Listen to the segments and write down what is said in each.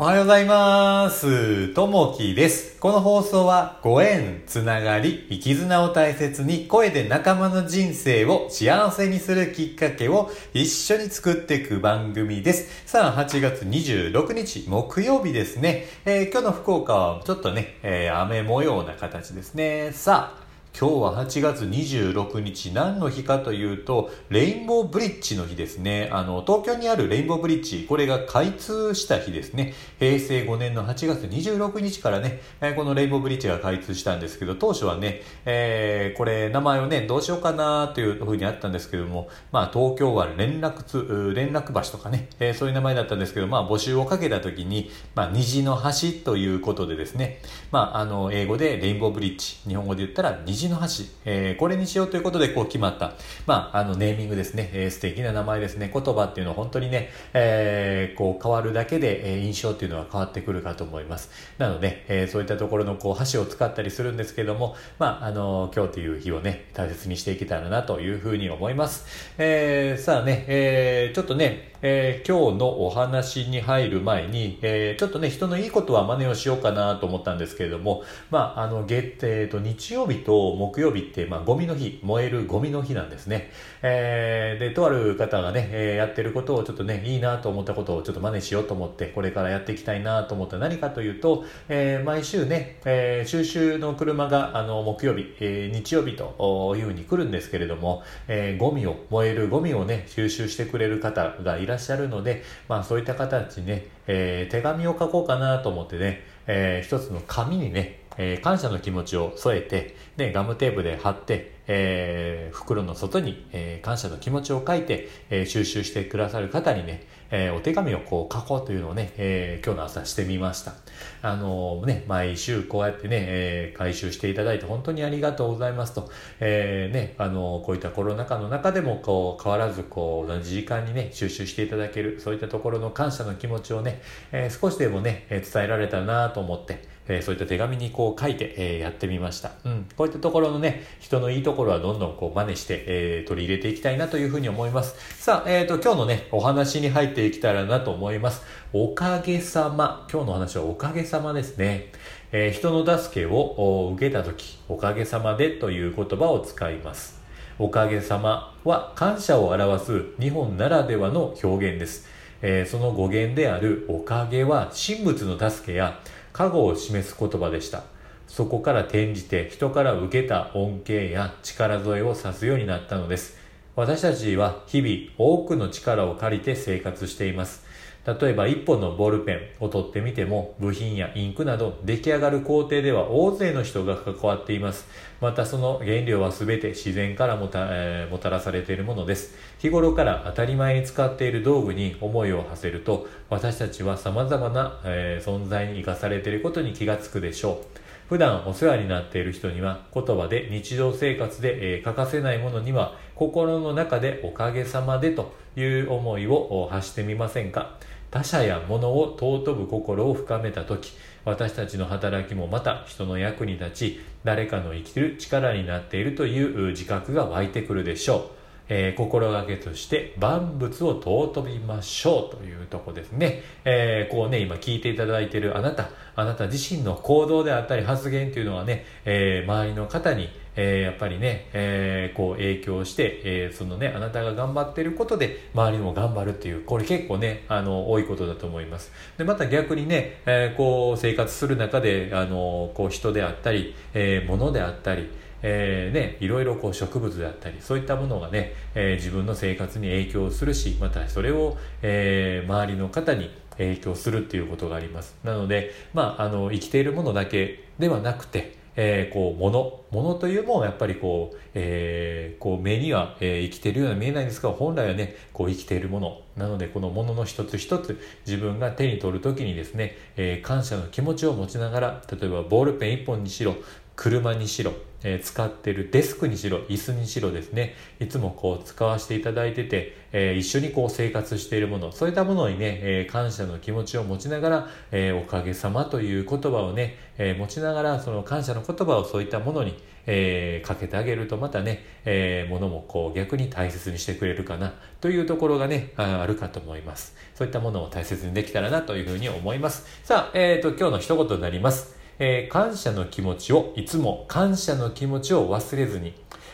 おはようございます。ともきです。この放送はご縁、つながり、生き綱を大切に声で仲間の人生を幸せにするきっかけを一緒に作っていく番組です。さあ、8月26日木曜日ですね。えー今日の福岡はちょっとね、えー雨模様な形ですね。さあ、今日は8月26日何の日かというとレインボーブリッジの日ですね。あの東京にあるレインボーブリッジこれが開通した日ですね。平成5年の8月26日からねえこのレインボーブリッジが開通したんですけど当初はね、えーこれ名前をねどうしようかなというふうにあったんですけどもまあ東京湾連絡つ連絡橋とかね、えーそういう名前だったんですけどまあ募集をかけた時にまあ虹の橋ということでですねまああの英語でレインボーブリッジ日本語で言ったら虹のの橋、えーこれにしようということでこう決まった、まあ、あのネーミングですね、えー素敵な名前ですね。言葉っていうのは本当にね、えーこう変わるだけで、えー印象っていうのは変わってくるかと思います。なので、えーそういったところのこう橋を使ったりするんですけども、まあ、あの今日という日をね大切にしていけたらなというふうに思います、えーさあね、えーちょっとねえー今日のお話に入る前に、えーちょっとね、人のいいことは真似をしようかなと思ったんですけれども、まあ、あの、月、えーと、日曜日と木曜日って、まあ、ゴミの日、燃えるゴミの日なんですね。えーで、とある方がね、えーやってることをちょっとね、いいなと思ったことをちょっと真似しようと思って、これからやっていきたいなと思った何かというと、えー毎週ね、えー収集の車が、あの、木曜日、えー日曜日というふうに来るんですけれども、えーゴミを、燃えるゴミをね、収集してくれる方がいららっしゃるので、まあそういった方たちにね、えー手紙を書こうかなと思ってね、えー一つの紙にね、えー感謝の気持ちを添えて、ね、ガムテープで貼って、えー袋の外に、えー感謝の気持ちを書いて、え収集してくださる方にね、えお手紙をこう書こうというのをね、え今日の朝してみました。あのね、毎週こうやってね、え回収していただいて本当にありがとうございますと、えね、あのこういったコロナ禍の中でもこう変わらずこう同じ時間にね、収集していただける、そういったところの感謝の気持ちをね、え少しでもね、伝えられたらなと思って、えーそういった手紙にこう書いて、えーやってみました。うん。こういったところのね、人のいいところはどんどんこう真似して、えー取り入れていきたいなというふうに思います。さあ、えっ、と、今日のね、お話に入っていきたらなと思います。おかげさま。今日のお話はおかげさまですね。えー人の助けをお受けたとき、おかげさまでという言葉を使います。おかげさまは感謝を表す日本ならではの表現です。えーその語源であるおかげは神仏の助けや加護を示す言葉でした。そこから転じて人から受けた恩恵や力添えを指すようになったのです。私たちは日々多くの力を借りて生活しています。例えば一本のボールペンを取ってみても部品やインクなど出来上がる工程では大勢の人が関わっています。またその原料は全て自然からもた,、えーもたらされているものです。日頃から当たり前に使っている道具に思いを馳せると私たちは様々な、えー存在に生かされていることに気がつくでしょう。普段お世話になっている人には言葉で日常生活で、え欠かせないものには心の中でおかげさまでという思いを発してみませんか？他者や物を尊ぶ心を深めた時私たちの働きもまた人の役に立ち誰かの生きる力になっているという自覚が湧いてくるでしょう。えー心がけとして万物を尊びましょうというとこですね。えーこうね、今聞いていただいているあなた、あなた自身の行動であったり発言というのはね、えー周りの方に、えーやっぱりね、えこう影響して、えそのね、あなたが頑張っていることで周りも頑張るっていう、これ結構ね、あの、多いことだと思います。で、また逆にね、えこう生活する中で、あの、こう人であったり、えー物であったり、えーね、いろいろこう植物であったりそういったものがね、えー自分の生活に影響するしまたそれを、えー周りの方に影響するっていうことがあります。なので、まあ、あの生きているものだけではなくて、えーこう物物というものはやっぱりこう、えーこう目には、えー生きているように見えないんですが本来はねこう生きているもの。なのでこのものの一つ一つ自分が手に取る時にですね、えー感謝の気持ちを持ちながら例えばボールペン一本にしろ車にしろ、えー、使ってるデスクにしろ、椅子にしろですね、いつもこう使わせていただいてて、えー、一緒にこう生活しているもの、そういったものにね、えー、感謝の気持ちを持ちながら、えおかげさまという言葉をね、え持ちながら、その感謝の言葉をそういったものに、えかけてあげるとまたね、えー、ものもこう逆に大切にしてくれるかなというところがね、あるかと思います。そういったものを大切にできたらなというふうに思います。さあ、えっ、と、今日の一言になります。えー、感謝の気持ちをいつも感謝の気持ちを忘れずに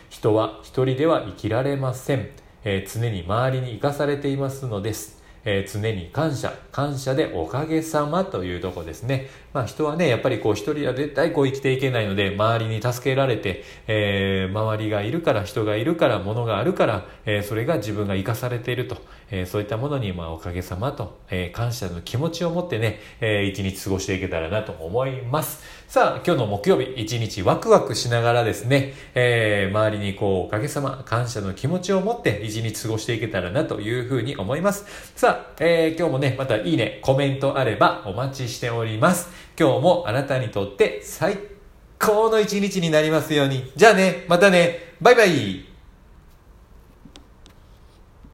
人は一人では生きられません、えー、常に周りに生かされていますのです、えー、常に感謝感謝でおかげさまというとこですねまあ人はね、やっぱりこう一人は絶対こう生きていけないので、周りに助けられて、えー、周りがいるから、人がいるから、物があるから、えー、それが自分が生かされていると、えー、そういったものに、まあおかげさまと、えー、感謝の気持ちを持ってね、えー、一日過ごしていけたらなと思います。さあ、今日の木曜日、一日ワクワクしながらですね、えー、周りにこう、おかげさま、感謝の気持ちを持って一日過ごしていけたらなというふうに思います。さあ、えー、今日もね、またいいね、コメントあればお待ちしております。今日もあなたにとって最高の一日になりますように。じゃあね、またね、バイバイ